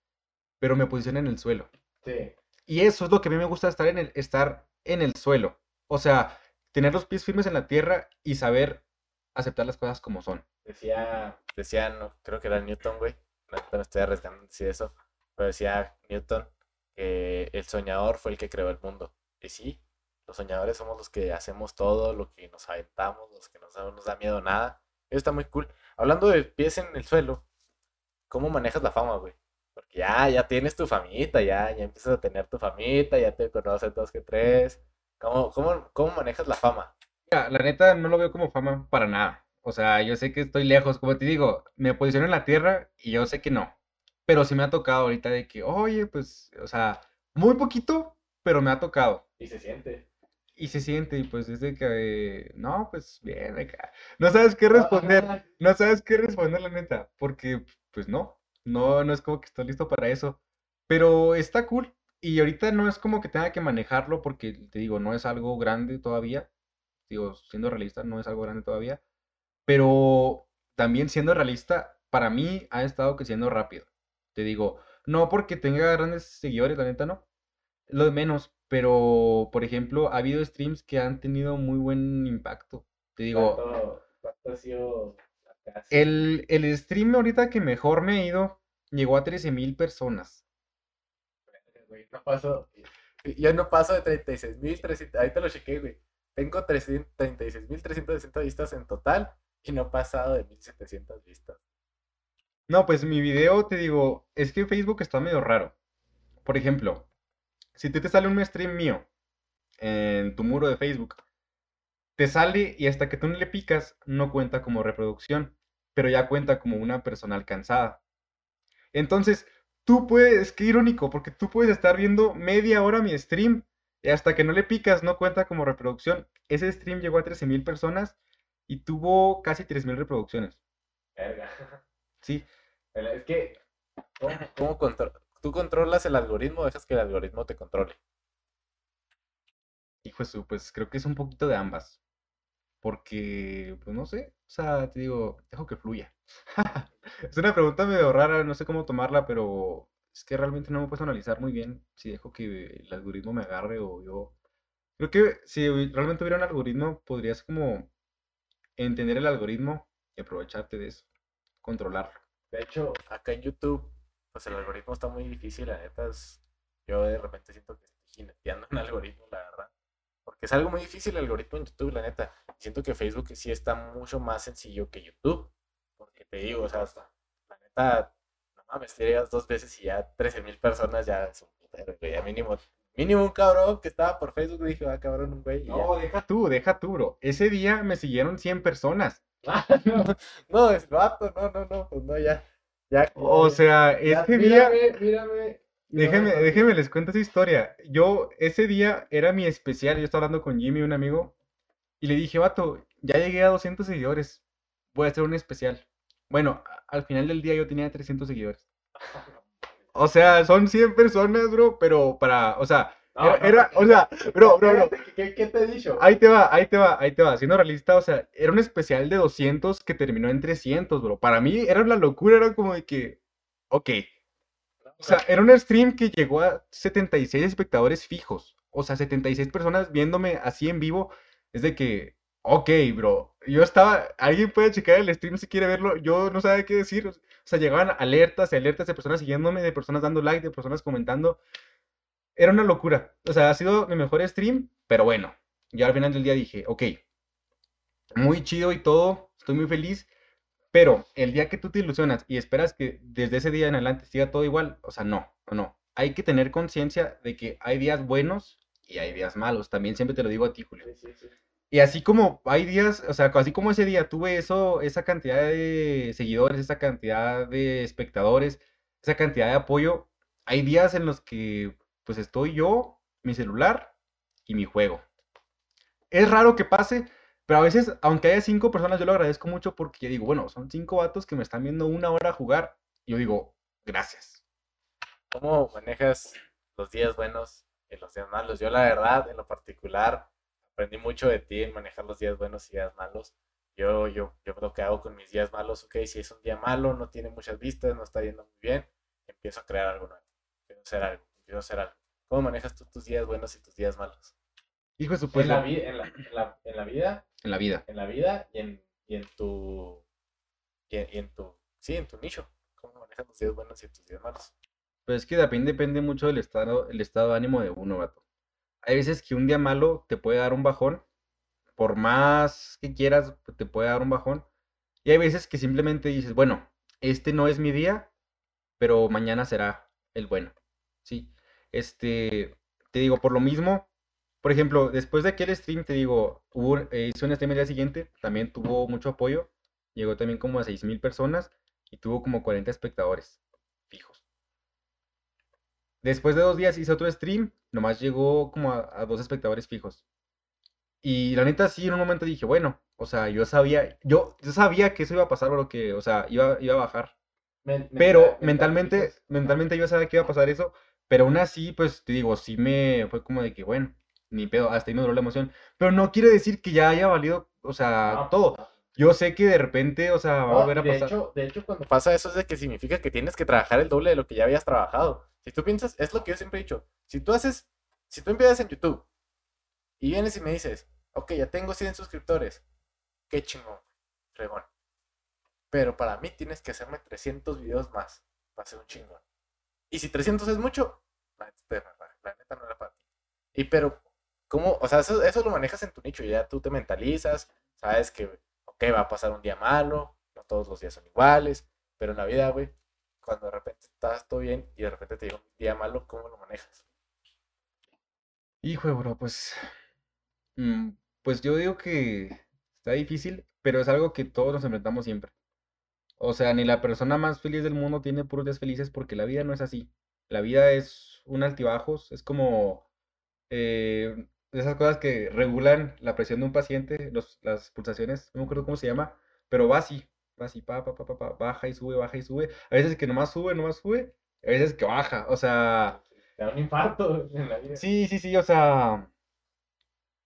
pero me posicione en el suelo.
Sí.
Y eso es lo que a mí me gusta estar en el, estar en el suelo. O sea, tener los pies firmes en la tierra y saber aceptar las cosas como son.
Decía, decía, no, creo que era Newton, güey. Neta me estoy arriesgando decir eso. Pero decía Newton que el soñador fue el que creó el mundo. Y sí, los soñadores somos los que hacemos todo, lo que nos aventamos, los que no sabemos, nos da miedo nada. Eso está muy cool. Hablando de pies en el suelo, ¿cómo manejas la fama, güey? Porque ya, ya tienes tu famita, ya, ya empiezas a tener tu famita, ya te conocen dos que tres. ¿Cómo, cómo, cómo manejas la fama?
La neta no lo veo como fama para nada. O sea, yo sé que estoy lejos, como te digo, me posiciono en la tierra y yo sé que no. Pero sí me ha tocado ahorita de que, oye, pues, o sea, muy poquito, pero me ha tocado.
Y se siente.
Y se siente, y pues es de que, eh, no, pues bien, acá. No sabes qué responder, no sabes qué responder, la neta, porque, pues no, no, no es como que estoy listo para eso. Pero está cool, y ahorita no es como que tenga que manejarlo, porque te digo, no es algo grande todavía. Digo, siendo realista, no es algo grande todavía. Pero también siendo realista, para mí ha estado creciendo rápido. Te digo, no porque tenga grandes seguidores, la neta no lo de menos, pero por ejemplo, ha habido streams que han tenido muy buen impacto. Te digo,
¿Cuánto, cuánto ha sido
el, el stream ahorita que mejor me ha ido llegó a 13 mil personas.
güey, no paso, yo no paso de 36.300, ahí te lo chequé, güey. Tengo 300 36.360 vistas en total y no he pasado de 1.700 vistas.
No, pues mi video, te digo, es que Facebook está medio raro. Por ejemplo, si te, te sale un stream mío en tu muro de Facebook, te sale y hasta que tú le picas, no cuenta como reproducción, pero ya cuenta como una persona alcanzada. Entonces, tú puedes, qué irónico, porque tú puedes estar viendo media hora mi stream hasta que no le picas, no cuenta como reproducción. Ese stream llegó a 13.000 personas y tuvo casi 3.000 reproducciones.
Verga.
Sí,
Es que, ¿cómo, cómo contro- ¿tú controlas el algoritmo o dejas que el algoritmo te controle?
hijo de su, pues creo que es un poquito de ambas. Porque, pues no sé, o sea, te digo, dejo que fluya. Es una pregunta medio rara, no sé cómo tomarla, pero es que realmente no me puedo analizar muy bien si dejo que el algoritmo me agarre o yo. Creo que si realmente hubiera un algoritmo, podrías como entender el algoritmo y aprovecharte de eso, controlarlo.
De hecho, acá en YouTube, pues el algoritmo está muy difícil, la neta es... Yo de repente siento que estoy jineteando un algoritmo, la verdad. Porque es algo muy difícil el algoritmo en YouTube, la neta. Siento que Facebook sí está mucho más sencillo que YouTube. Porque te digo, o sea, la neta, mames, te llegas dos veces y ya 13 mil personas ya es un putero, güey. Mínimo, mínimo un cabrón que estaba por Facebook dije, ah, cabrón, un güey. ya.
No, deja tú, deja tú, bro. Ese día me siguieron 100 personas.
no, no, es vato, no, no, no, pues no, ya. Ya,
O sea, ese día...
mírame, mírame.
Déjeme,
mírame.
déjeme les cuento esa historia. Yo, ese día era mi especial. Yo estaba hablando con Jimmy, un amigo, y le dije, vato, ya llegué a 200 seguidores. Voy a hacer un especial. Bueno, al final del día yo tenía 300 seguidores. O sea, son 100 personas, bro, pero para, o sea,
No,
era,
no,
era- o sea, bro, bro, bro.
¿Qué, qué te he dicho?
Ahí te va, ahí te va, ahí te va. Siendo realista, o sea, era un especial de 200 que terminó en 300, bro. Para mí era una locura, era como de que, ok. O sea, era un stream que llegó a 76 espectadores fijos. O sea, 76 personas viéndome así en vivo. Es de que, ok, bro. Yo estaba, alguien puede checar el stream si quiere verlo. Yo no sabía qué decir. O sea, llegaban alertas y alertas de personas siguiéndome, de personas dando like, de personas comentando. Era una locura. O sea, ha sido mi mejor stream, pero bueno. Ya al final del día dije, ok, muy chido y todo, estoy muy feliz, pero el día que tú te ilusionas y esperas que desde ese día en adelante siga todo igual, o sea, no, no, no. Hay que tener conciencia de que hay días buenos y hay días malos. También siempre te lo digo a ti, Julio.
Sí, sí, sí.
Y así como hay días, o sea, así como ese día tuve eso, esa cantidad de seguidores, esa cantidad de espectadores, esa cantidad de apoyo, hay días en los que pues estoy yo, mi celular y mi juego. Es raro que pase, pero a veces, aunque haya cinco personas, yo lo agradezco mucho porque yo digo, bueno, son cinco vatos que me están viendo una hora jugar. Y yo digo, gracias.
¿Cómo manejas los días buenos y los días malos? Yo, la verdad, en lo particular, aprendí mucho de ti en manejar los días buenos y días malos. Yo, yo, yo lo que hago con mis días malos, ok, si es un día malo, no tiene muchas vistas, no está yendo muy bien, empiezo a crear algo nuevo, empiezo a hacer algo, empiezo a hacer algo. ¿Cómo manejas tú tus días buenos y tus días malos?
Hijo de su
en, la, vi- en, la, en, la, en la vida,
en la vida.
en la vida y en, y en tu, y en, y en tu, sí, en tu nicho. ¿Cómo manejas los días buenos y tus días malos?
Pues es que también depende mucho del estado, el estado de ánimo de uno, vato. Hay veces que un día malo te puede dar un bajón, por más que quieras, pues, te puede dar un bajón. Y hay veces que simplemente dices, bueno, este no es mi día, pero mañana será el bueno. Sí, este, te digo, por lo mismo, por ejemplo, después de aquel stream, te digo, hubo, eh, hice un stream el día siguiente, también tuvo mucho apoyo, llegó también como a 6.000 personas y tuvo como 40 espectadores. Después de dos días hice otro stream, nomás llegó como a, a dos espectadores fijos. Y la neta sí, en un momento dije, bueno, o sea, yo sabía, yo, yo sabía que eso iba a pasar, bro, que, o sea, iba, iba a bajar.
Men-
Pero
mental-
mentalmente, mentalmente yo sabía que iba a pasar eso, pero aún así, pues te digo, sí me fue como de que, bueno, ni pedo, hasta ahí me duró la emoción. Pero no quiere decir que ya haya valido, o sea,
No,
todo.
no.
Yo sé que de repente, o sea, va a volver a
de
pasar.
hecho, de hecho, cuando pasa eso es de que significa que tienes que trabajar el doble de lo que ya habías trabajado. Si tú piensas, es lo que yo siempre he dicho, si tú haces, si tú empiezas en YouTube y vienes y me dices, ok, ya tengo 100 suscriptores, qué chingón, fregón. Pero para mí tienes que hacerme 300 videos más para ser un chingón. Y si 300 es mucho, la neta, la neta no era para ti. Y pero, ¿cómo? O sea, eso, eso lo manejas en tu nicho, ya tú te mentalizas, sabes que, ok, va a pasar un día malo, no todos los días son iguales, pero en la vida, güey, cuando de repente estás todo bien y de repente te llega un día malo, ¿cómo lo manejas?
Hijo bro, pues, mm, pues yo digo que está difícil, pero es algo que todos nos enfrentamos siempre. O sea, ni la persona más feliz del mundo tiene puros días felices porque la vida no es así. La vida es un altibajos, es como eh, esas cosas que regulan la presión de un paciente, los, las pulsaciones, no me acuerdo cómo se llama, pero va así, así, pa, pa, pa, pa, pa, baja y sube, baja y sube. A veces que nomás sube, nomás sube, a veces que baja, o sea...
Te da un infarto en la vida.
Sí, sí, sí, o sea...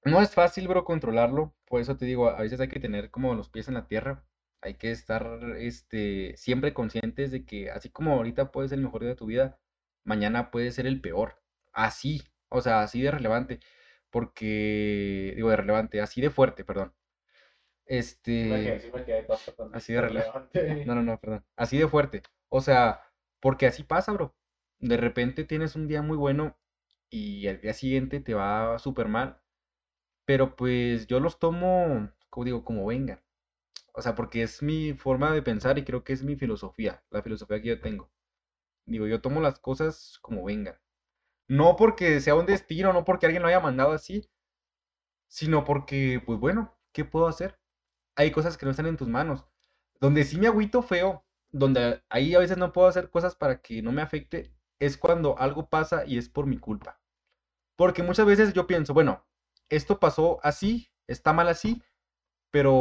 No es fácil, bro, controlarlo, por eso te digo, a veces hay que tener como los pies en la tierra, hay que estar, este, siempre conscientes de que así como ahorita puede ser el mejor día de tu vida, mañana puede ser el peor. Así, o sea, así de relevante. Porque, digo, de relevante, así de fuerte, perdón. Este, así de relevante.
relevante.
No, no, no, perdón. Así de fuerte. O sea, porque así pasa, bro. De repente tienes un día muy bueno y al día siguiente te va súper mal. Pero pues yo los tomo, como digo, como vengan. O sea, porque es mi forma de pensar y creo que es mi filosofía, la filosofía que yo tengo. Digo, yo tomo las cosas como vengan. No porque sea un destino, no porque alguien lo haya mandado así, sino porque, pues bueno, ¿qué puedo hacer? Hay cosas que no están en tus manos. Donde sí me agüito feo, donde ahí a veces no puedo hacer cosas para que no me afecte, es cuando algo pasa y es por mi culpa. Porque muchas veces yo pienso, bueno, esto pasó así, está mal así, pero,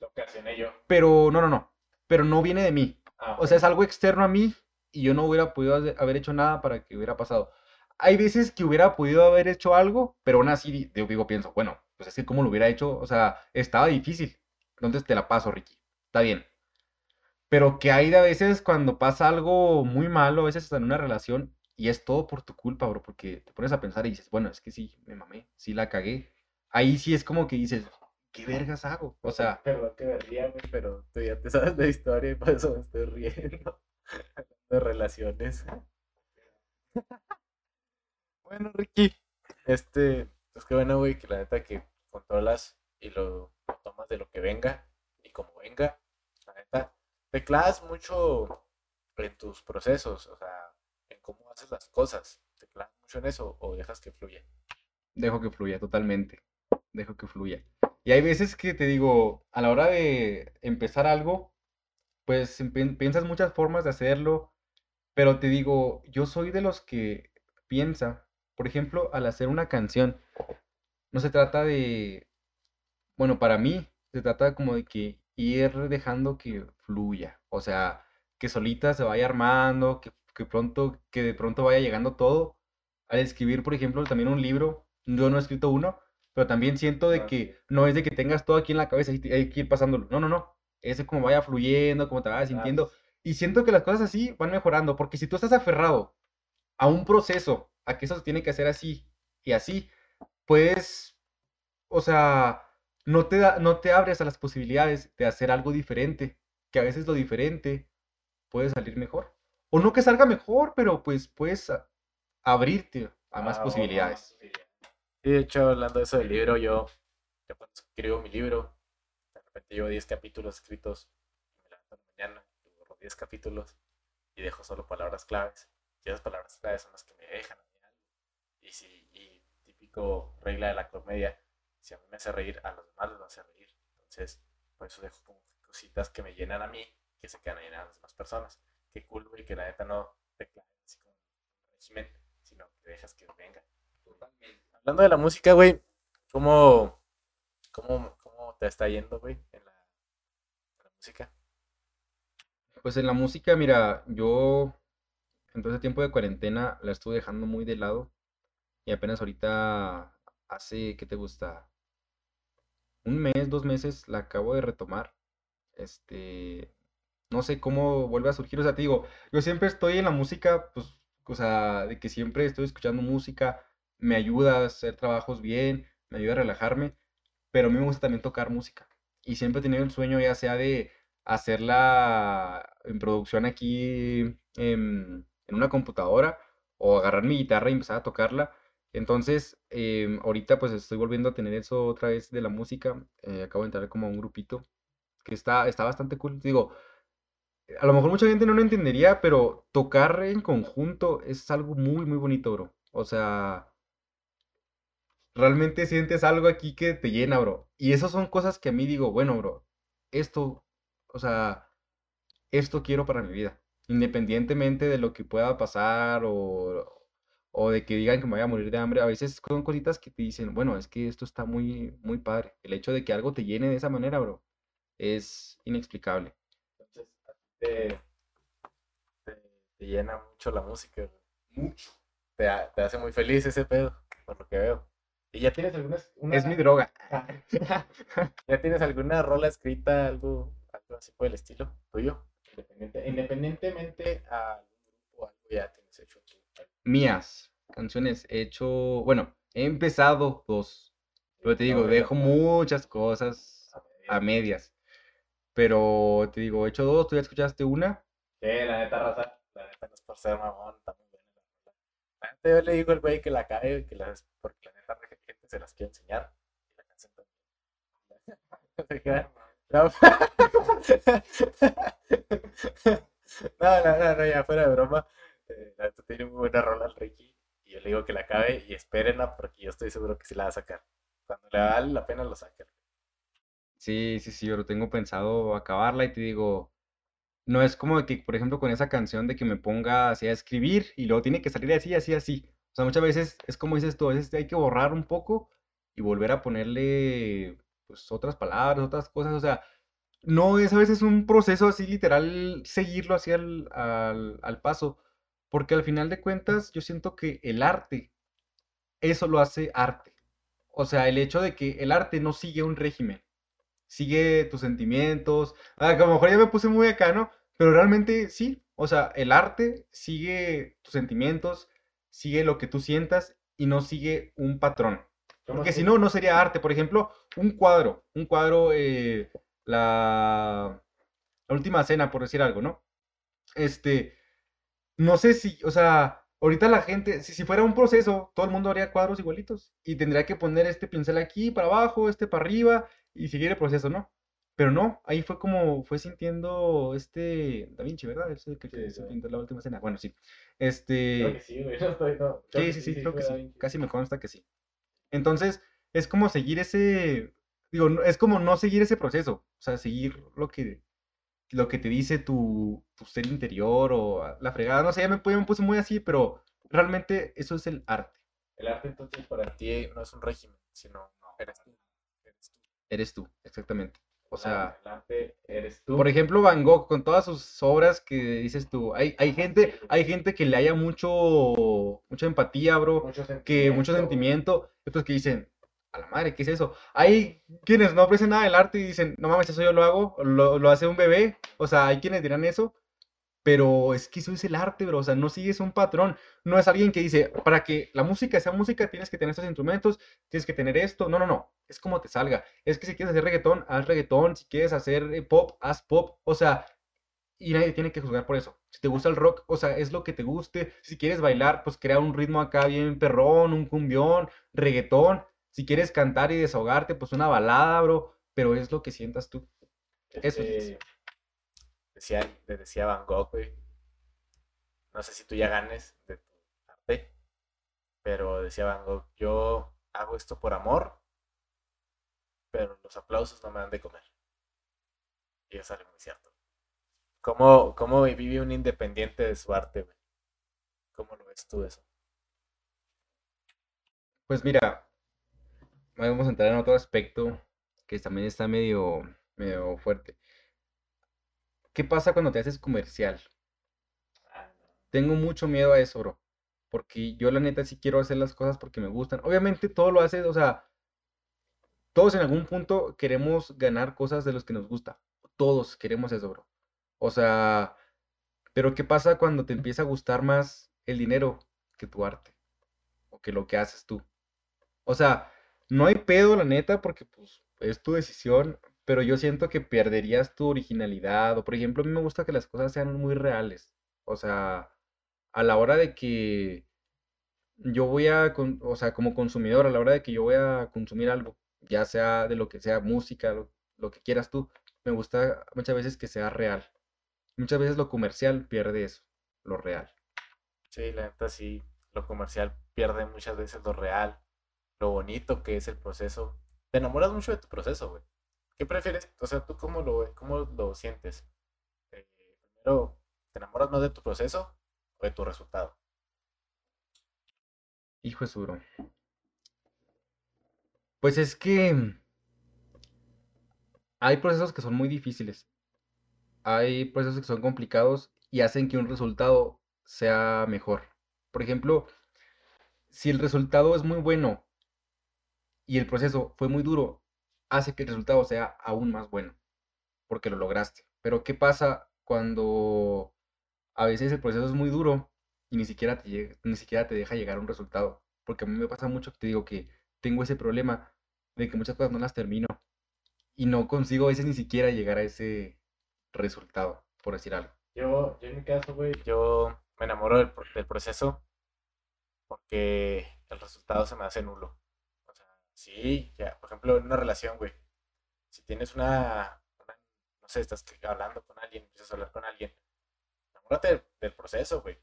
Lo ocasioné yo.
pero, no, no, no, pero no viene de mí.
Ah,
O sea, es algo externo a mí y yo no hubiera podido haber hecho nada para que hubiera pasado. Hay veces que hubiera podido haber hecho algo, pero aún así di- digo, digo, pienso, bueno, pues es que cómo lo hubiera hecho, o sea, estaba difícil. Entonces te la paso, Ricky. Está bien. Pero que hay de a veces cuando pasa algo muy malo, a veces en una relación, y es todo por tu culpa, bro, porque te pones a pensar y dices, bueno, es que sí, me mamé, sí la cagué. Ahí sí es como que dices, ¿qué vergas hago? O sea,
Perdón que me ría, güey, pero tú ya te sabes la historia y por eso me estoy riendo. De relaciones. Bueno, Ricky, este, pues qué bueno, güey, que la neta que controlas y lo, tomas de lo que venga y como venga. La neta, te clavas mucho en tus procesos, o sea, en cómo haces las cosas. Te clavas mucho en eso o dejas que fluya.
dejo que fluya totalmente. Dejo que fluya. Y hay veces que te digo, a la hora de empezar algo, pues empe- piensas muchas formas de hacerlo, pero te digo, yo soy de los que piensa, por ejemplo, al hacer una canción, no se trata de, bueno, para mí, se trata como de que ir dejando que fluya, o sea, que solita se vaya armando, que, que pronto, que de pronto vaya llegando todo. Al escribir, por ejemplo, también un libro, yo no he escrito uno, pero también siento de
Ah,
que no es de que tengas todo aquí en la cabeza y hay que ir pasándolo. No, no, no. Es como vaya fluyendo, como te vayas
Claro.
sintiendo. Y siento que las cosas así van mejorando, porque si tú estás aferrado a un proceso, a que eso se tiene que hacer así y así, pues, o sea, no te da, no te abres a las posibilidades de hacer algo diferente, que a veces lo diferente puede salir mejor. O no que salga mejor, pero pues puedes a- abrirte a más
Ah,
posibilidades.
Sí, de hecho, hablando de eso del libro, yo, yo cuando escribo mi libro, de repente llevo 10 capítulos escritos, me levanto mañana, y borro 10 capítulos y dejo solo palabras claves. Y esas palabras claves son las que me dejan. Y si, típico regla de la comedia, si a mí me hace reír, a los demás les va a hacer reír. Entonces, por eso dejo como cositas que me llenan a mí, que se quedan ahí a las demás personas. Qué cool, güey, que la neta no te claves así como un régimen, sino que dejas que venga. Hablando de la música, güey, ¿cómo, cómo, cómo te está yendo, güey, en la, en la música?
Pues en la música, mira, yo en todo ese tiempo de cuarentena la estuve dejando muy de lado y apenas ahorita hace, ¿qué te gusta? Un mes, dos meses la acabo de retomar. Este, no sé cómo vuelve a surgir, o sea, te digo, yo siempre estoy en la música, pues, o sea, de que siempre estoy escuchando música, me ayuda a hacer trabajos bien, me ayuda a relajarme, pero a mí me gusta también tocar música. Y siempre he tenido el sueño ya sea de hacerla en producción aquí en, en una computadora o agarrar mi guitarra y empezar a tocarla. Entonces, em, ahorita pues estoy volviendo a tener eso otra vez de la música. eh, acabo de entrar como a un grupito que está, está bastante cool. Digo, a lo mejor mucha gente no lo entendería, pero tocar en conjunto es algo muy, muy bonito, bro. O sea, realmente sientes algo aquí que te llena, bro. Y esas son cosas que a mí digo, bueno, bro, esto, o sea, esto quiero para mi vida. Independientemente de lo que pueda pasar o, o de que digan que me voy a morir de hambre. A veces son cositas que te dicen, bueno, es que esto está muy, muy padre. El hecho de que algo te llene de esa manera, bro, es inexplicable.
Entonces, a ti te, te, te llena mucho la música.
Mucho.
Te, te hace muy feliz ese pedo, por lo que veo. ¿Y ya tienes algunas, una-
Es mi droga.
¿Ya tienes alguna rola escrita, algo, algo así por el estilo tuyo? Independiente- independientemente a algún grupo o algo ya tienes hecho.
Mías, canciones he hecho, bueno, he empezado dos, pero te digo,
No,
dejo muchas cosas a medias. Pero te digo, he hecho dos, tú ya escuchaste una.
Sí, la neta, raza, la neta no es por ser mamón, buena la neta, yo le digo al güey que la cae, que la, porque la neta la gente se las quiere enseñar. Y la canción también. No, no, no, no, ya fuera de broma. Eh, la neta tiene muy buena rola el Ricky. Y yo le digo que la acabe y espérenla porque yo estoy seguro que sí la va a sacar. Cuando le vale la pena lo saca.
Sí, sí, sí, yo lo tengo pensado acabarla y te digo, no es como que, por ejemplo, con esa canción de que me ponga así a escribir y luego tiene que salir así, así, así. O sea, muchas veces es como dices tú, a veces hay que borrar un poco y volver a ponerle, pues, otras palabras, otras cosas. O sea, no es a veces un proceso así literal seguirlo así al, al, al paso, porque al final de cuentas yo siento que el arte, eso lo hace arte. O sea, el hecho de que el arte no sigue un régimen sigue tus sentimientos. Ah, que a lo mejor ya me puse muy acá, ¿no? Pero realmente sí, o sea, el arte sigue tus sentimientos, sigue lo que tú sientas y no sigue un patrón. Porque si no, no sería arte. Por ejemplo, un cuadro, un cuadro, eh, la, la última cena, por decir algo, ¿no? Este, no sé si, o sea, ahorita la gente, si, si fuera un proceso, todo el mundo haría cuadros igualitos y tendría que poner este pincel aquí para abajo, este para arriba y seguir el proceso, ¿no? Pero no, ahí fue como fue sintiendo este Da Vinci, ¿verdad? Ese que, que
Sí,
se pintó la última escena. Bueno, sí.
Creo
Este,
que sí, güey. No estoy, no. Creo
sí, sí, sí, creo que sí. Casi me consta que sí. Entonces, es como seguir ese, digo, es como no seguir ese proceso, o sea, seguir lo que, lo que te dice tu, tu ser interior o la fregada, no sé, ya me, pu- me puse muy así, pero realmente eso es el arte,
El arte entonces para ti no es un régimen, sino eres tú. Eres tú.
eres tú, exactamente. O
El
sea,
arte- el arte eres tú.
por ejemplo, Van Gogh, con todas sus obras que dices tú, hay, hay gente, hay gente que le haya mucho, mucha empatía, bro,
mucho
que mucho sentimiento, y otros que dicen, a la madre, ¿qué es eso? Hay quienes no aprecian nada del arte y dicen, no mames, eso yo lo hago, lo, lo hace un bebé, o sea, hay quienes dirán eso, pero es que eso es el arte, bro, o sea, no sigues un patrón, no es alguien que dice, para que la música sea música tienes que tener estos instrumentos, tienes que tener esto, no, no, no, es como te salga, es que si quieres hacer reggaetón, haz reggaetón, si quieres hacer eh, pop, haz pop, o sea, y nadie tiene que juzgar por eso. Si te gusta el rock, o sea, es lo que te guste. Si quieres bailar, pues crea un ritmo acá bien perrón, un cumbión, reggaetón. Si quieres cantar y desahogarte, pues una balada, bro. Pero es lo que sientas tú. Eso es.
Este, decía, le decía Van Gogh, güey. No sé si tú ya ganes de tu arte, pero decía Van Gogh, yo hago esto por amor, pero los aplausos no me dan de comer. Y eso es muy cierto. ¿Cómo, cómo vive un independiente de su arte, güey? ¿Cómo lo ves tú eso?
Pues mira, vamos a entrar en otro aspecto que también está medio, medio fuerte. ¿Qué pasa cuando te haces comercial? Tengo mucho miedo a eso, bro. Porque yo la neta sí quiero hacer las cosas porque me gustan. Obviamente todo lo haces, o sea, todos en algún punto queremos ganar cosas de los que nos gusta. Todos queremos eso, bro. O sea, pero ¿qué pasa cuando te empieza a gustar más el dinero que tu arte? O que lo que haces tú. O sea, no hay pedo, la neta, porque pues es tu decisión, pero yo siento que perderías tu originalidad. O por ejemplo, a mí me gusta que las cosas sean muy reales. O sea, a la hora de que yo voy a, o sea, como consumidor, a la hora de que yo voy a consumir algo, ya sea de lo que sea música, lo, lo que quieras tú, me gusta muchas veces que sea real. Muchas veces lo comercial pierde eso, lo real.
Sí, la neta sí, lo comercial pierde muchas veces lo real, lo bonito que es el proceso. Te enamoras mucho de tu proceso, güey. ¿Qué prefieres? O sea, ¿tú cómo lo, cómo lo sientes? Eh, primero, ¿te enamoras más de tu proceso o de tu resultado?
Hijo es duro. Pues es que hay procesos que son muy difíciles. Hay procesos que son complicados y hacen que un resultado sea mejor. Por ejemplo, si el resultado es muy bueno y el proceso fue muy duro, hace que el resultado sea aún más bueno, porque lo lograste. Pero ¿qué pasa cuando a veces el proceso es muy duro y ni siquiera te, ni siquiera te deja llegar a un resultado? Porque a mí me pasa mucho que te digo que tengo ese problema de que muchas cosas no las termino y no consigo a veces ni siquiera llegar a ese resultado, por decir algo.
Yo, yo en mi caso, güey, yo me enamoro del, del proceso porque el resultado se me hace nulo. Sí, ya, por ejemplo, en una relación, güey, si tienes una, no sé, estás hablando con alguien, empiezas a hablar con alguien, enamórate del, proceso, güey.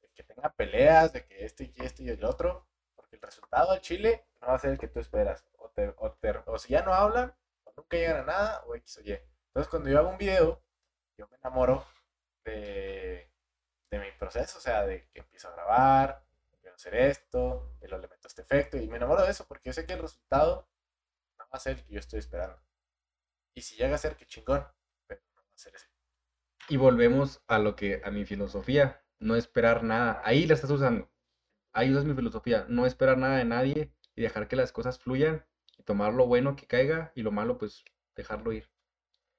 De que tenga peleas, de que este y este y el otro, porque el resultado al chile no va a ser el que tú esperas. O, te, o, te, o si ya no hablan, o nunca llegan a nada, o X o Y. Entonces, cuando yo hago un video, yo me enamoro de, de mi proceso, o sea, de que empiezo a grabar, hacer esto, le meto este efecto, y me enamoro de eso porque yo sé que el resultado no va a ser el que yo estoy esperando. Y si llega a ser, que chingón, pero no va a ser ese.
Y volvemos a lo que, a mi filosofía, no esperar nada. Ahí la estás usando. Ahí usas mi filosofía, no esperar nada de nadie y dejar que las cosas fluyan y tomar lo bueno que caiga y lo malo pues dejarlo ir.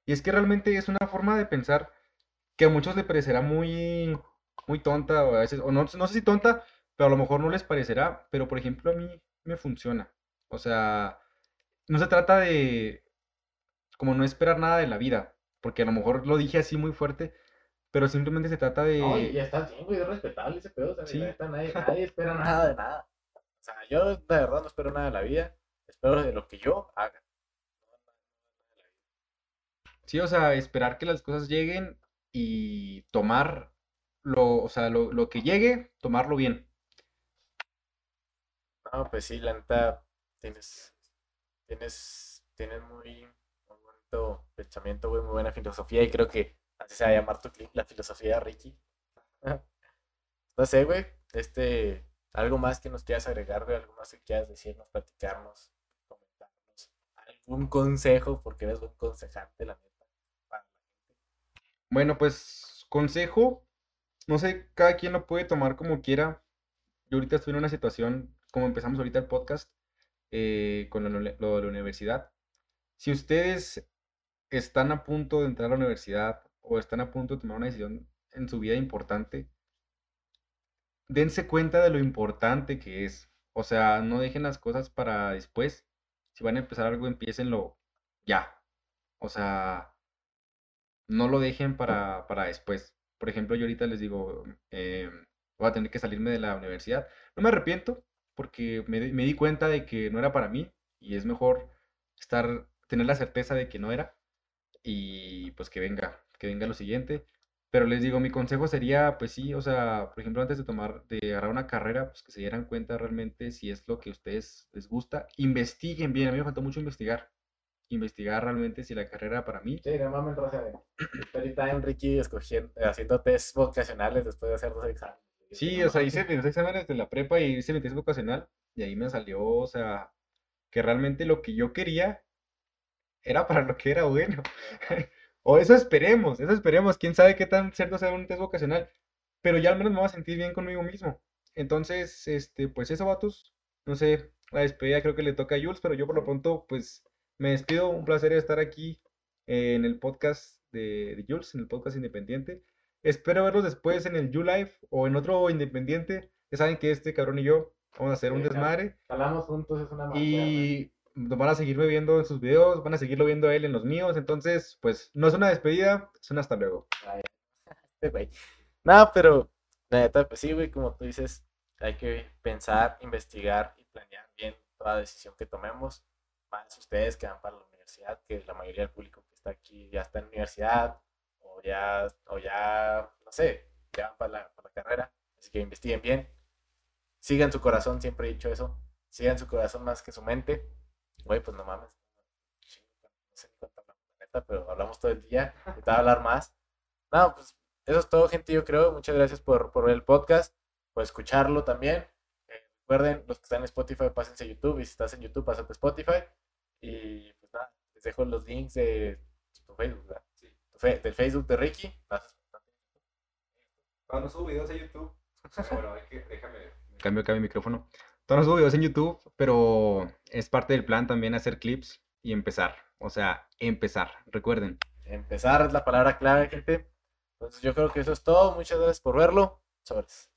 Y es que realmente es una forma de pensar que a muchos le parecerá muy, muy tonta o a veces, o no, no sé si tonta, pero a lo mejor no les parecerá, pero por ejemplo a mí me funciona. O sea, no se trata de como no esperar nada de la vida, porque a lo mejor lo dije así muy fuerte, pero simplemente se trata de...
No, ya está bien, güey, es respetable ese pedo, o sea, ¿Sí? nadie, nadie espera nada de nada. O sea, yo de verdad no espero nada de la vida, espero de lo que yo haga.
Sí, o sea, esperar que las cosas lleguen y tomar lo, o sea, lo, lo que llegue, tomarlo bien.
No, pues sí, la neta, tienes, tienes, tienes muy, bonito pensamiento, güey, muy buena filosofía y creo que así se va a llamar tu clip, la filosofía de Ricky. no sé, güey, este, algo más que nos quieras agregar, güey, algo más que quieras decirnos, platicarnos, comentarnos, algún consejo, porque eres un consejante, la neta.
Bueno, pues, consejo, no sé, cada quien lo puede tomar como quiera. Yo ahorita estoy en una situación como empezamos ahorita el podcast eh, con lo, de la universidad, si ustedes están a punto de entrar a la universidad o están a punto de tomar una decisión en su vida importante, dense cuenta de lo importante que es. O sea, no dejen las cosas para después. Si van a empezar algo, empiecenlo ya. O sea, no lo dejen para, para después. Por ejemplo, yo ahorita les digo, eh, voy a tener que salirme de la universidad. No me arrepiento, porque me, di cuenta de que no era para mí y es mejor estar, tener la certeza de que no era y pues que venga, que venga lo siguiente. Pero les digo, mi consejo sería, pues sí, o sea, por ejemplo, antes de tomar, de agarrar una carrera, pues que se dieran cuenta realmente si es lo que a ustedes les gusta. Investiguen bien, a mí me faltó mucho investigar. Investigar realmente si la carrera para mí.
Sí, no mames, ahorita Enrique escogiendo, haciendo test vocacionales después de hacer dos exámenes.
Sí, o sea, hice mis exámenes de la prepa y hice mi tesis vocacional y ahí me salió, o sea, que realmente lo que yo quería era para lo que era bueno. o eso esperemos, eso esperemos, quién sabe qué tan cierto sea un test vocacional, pero ya al menos me voy a sentir bien conmigo mismo. Entonces, este, pues eso, vatos, no sé, la despedida creo que le toca a Jules, pero yo por lo pronto, pues me despido, un placer estar aquí en el podcast de, de Jules, en el podcast independiente. Espero verlos después en el YouLife o en otro independiente. Ya saben que este cabrón y yo vamos a hacer un desmadre.
Hablamos juntos, es una
Y van a seguirme viendo en sus videos, van a seguirlo viendo a él en los míos. Entonces, pues no es una despedida, es un hasta luego.
no, pero la neta, pues sí, güey, como tú dices, hay que pensar, investigar y planear bien toda decisión que tomemos. Más ustedes que van para la universidad, que la mayoría del público que está aquí ya está en la universidad o ya, o ya, no sé, ya van para la, carrera. Así que investiguen bien. Sigan su corazón, siempre he dicho eso. Sigan su corazón más que su mente. Güey, pues no mames. No sé cuánto neta, pero hablamos todo el día. Te a hablar más. No, pues eso es todo, gente, yo creo. Muchas gracias por, por ver el podcast, por escucharlo también. Eh, Recuerden, los que están en Spotify, pásense a YouTube. Y si estás en YouTube, pásate a Spotify. Y pues nada, les dejo los links de tu Facebook, ¿verdad? Fe- del Facebook de Ricky.
Cuando subo videos a YouTube. Bueno, hay que, déjame.
Cambio acá mi micrófono. Todavía no subo videos en YouTube, pero es parte del plan también hacer clips y empezar. O sea, empezar. Recuerden.
Empezar es la palabra clave, gente. Entonces yo creo que eso es todo. Muchas gracias por verlo. Sobres.